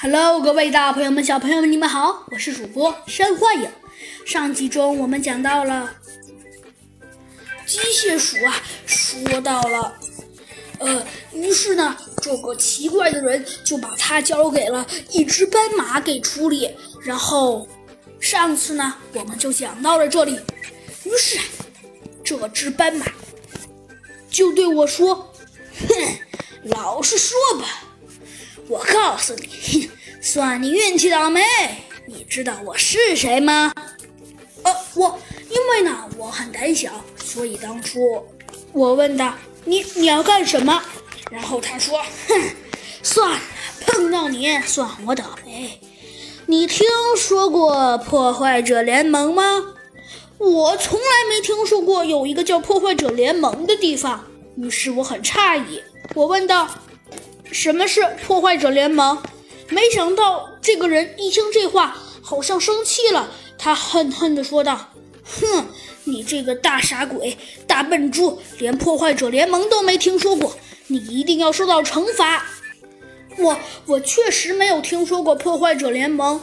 Hello，各位大朋友们、小朋友们，你们好，我是主播山幻影。上集中我们讲到了机械鼠啊，说到了，呃，于是呢，这个奇怪的人就把它交给了一只斑马给处理。然后上次呢，我们就讲到了这里，于是这只斑马就对我说：“哼，老实说吧。”我告诉你，算你运气倒霉。你知道我是谁吗？呃，我因为呢我很胆小，所以当初我问他你你要干什么，然后他说，哼，算了，碰到你算我倒霉。你听说过破坏者联盟吗？我从来没听说过有一个叫破坏者联盟的地方，于是我很诧异，我问道。什么是破坏者联盟？没想到这个人一听这话，好像生气了。他恨恨地说道：“哼，你这个大傻鬼、大笨猪，连破坏者联盟都没听说过，你一定要受到惩罚。”我我确实没有听说过破坏者联盟。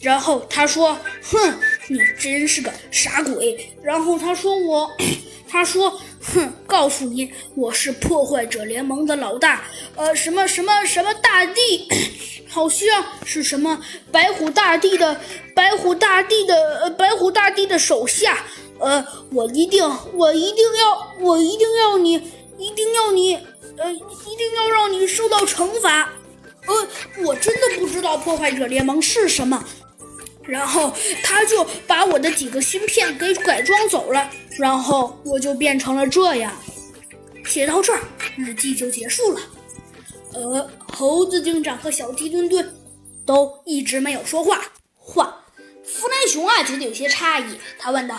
然后他说：“哼，你真是个傻鬼。”然后他说：“我。”他说：“哼，告诉你，我是破坏者联盟的老大，呃，什么什么什么大帝，好像是什么白虎大帝的白虎大帝的呃白虎大帝的手下，呃，我一定，我一定要，我一定要你，一定要你，呃，一定要让你受到惩罚。呃，我真的不知道破坏者联盟是什么。”然后他就把我的几个芯片给改装走了，然后我就变成了这样。写到这儿，日记就结束了。呃，猴子警长和小鸡墩墩都一直没有说话。话，弗兰熊啊觉得有些诧异，他问道：“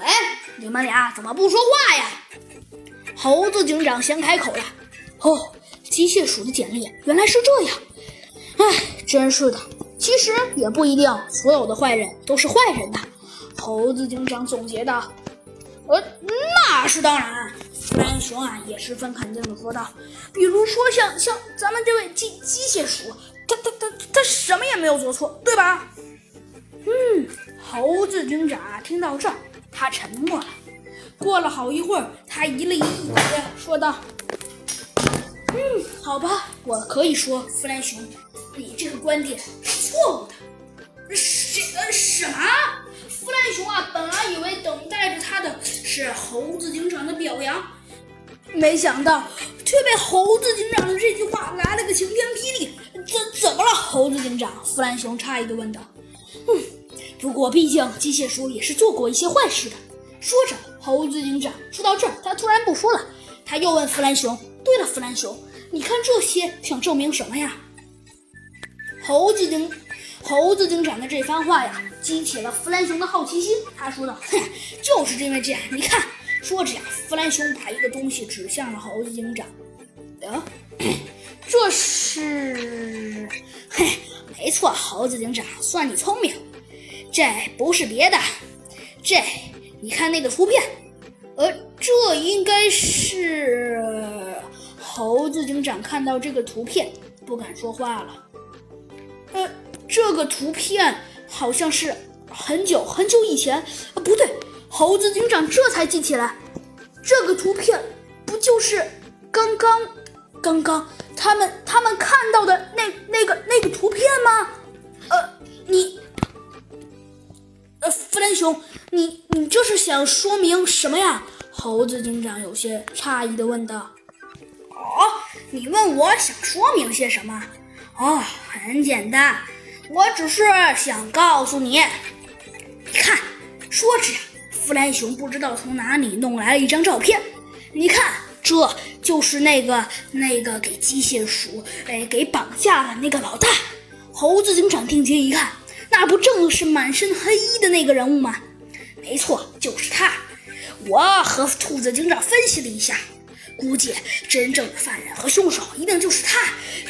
哎，你们俩怎么不说话呀？”猴子警长先开口了：“哦，机械鼠的简历原来是这样。哎，真是的。”其实也不一定，所有的坏人都是坏人的。猴子警长总结道：“呃，那是当然。”弗兰熊啊也十分肯定的说道：“比如说像像咱们这位机机械鼠，他他他他什么也没有做错，对吧？”嗯，猴子警长听到这，他沉默了。过了好一会儿，他一了一嘴，说道：“嗯，好吧，我可以说，弗兰熊。”你这个观点是错误的。是猴子警长的表扬，没想到却被猴子警长的这句话来了个晴天霹雳。怎怎么了，猴子警长？弗兰熊诧异的问道。嗯，不过毕竟机械鼠也是做过一些坏事的。说着，猴子警长说到这儿，他突然不说了。他又问弗兰熊：“对了，弗兰熊，你看这些想证明什么呀？”猴子警猴子警长的这番话呀，激起了弗兰熊的好奇心。他说道：“哼，就是因为这样，你看。”说着呀，弗兰熊把一个东西指向了猴子警长。啊，这是……嘿，没错，猴子警长，算你聪明。这不是别的，这你看那个图片。呃，这应该是……猴子警长看到这个图片，不敢说话了。呃，这个图片好像是很久很久以前，啊，不对，猴子警长这才记起来，这个图片不就是刚刚刚刚他们他们看到的那那个那个图片吗？呃，你，呃，弗兰熊，你你这是想说明什么呀？猴子警长有些诧异的问道。哦，你问我想说明些什么？哦，很简单，我只是想告诉你，你看，说着，弗兰熊不知道从哪里弄来了一张照片，你看，这就是那个那个给机械鼠哎给绑架的那个老大。猴子警长定睛一看，那不正是满身黑衣的那个人物吗？没错，就是他。我和兔子警长分析了一下。估计真正的犯人和凶手一定就是他，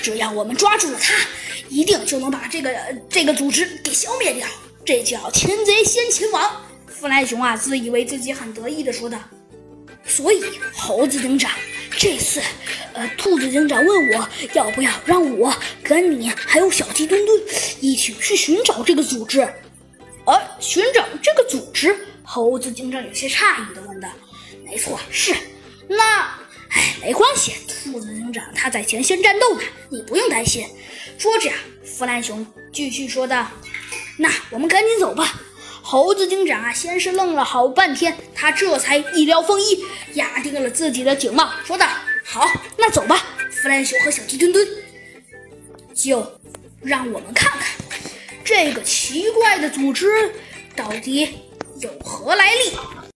只要我们抓住了他，一定就能把这个这个组织给消灭掉。这叫擒贼先擒王。弗兰熊啊，自以为自己很得意的说道。所以猴子警长这次，呃，兔子警长问我要不要让我跟你还有小鸡墩墩一起去寻找这个组织。呃，寻找这个组织？猴子警长有些诧异的问道。没错，是。那，没关系，兔子警长他在前线战斗呢，你不用担心。说着，弗兰熊继续说道：“那我们赶紧走吧。”猴子警长啊，先是愣了好半天，他这才一撩风衣，压定了自己的警帽，说道：“好，那走吧。”弗兰熊和小鸡墩墩，就让我们看看这个奇怪的组织到底有何来历。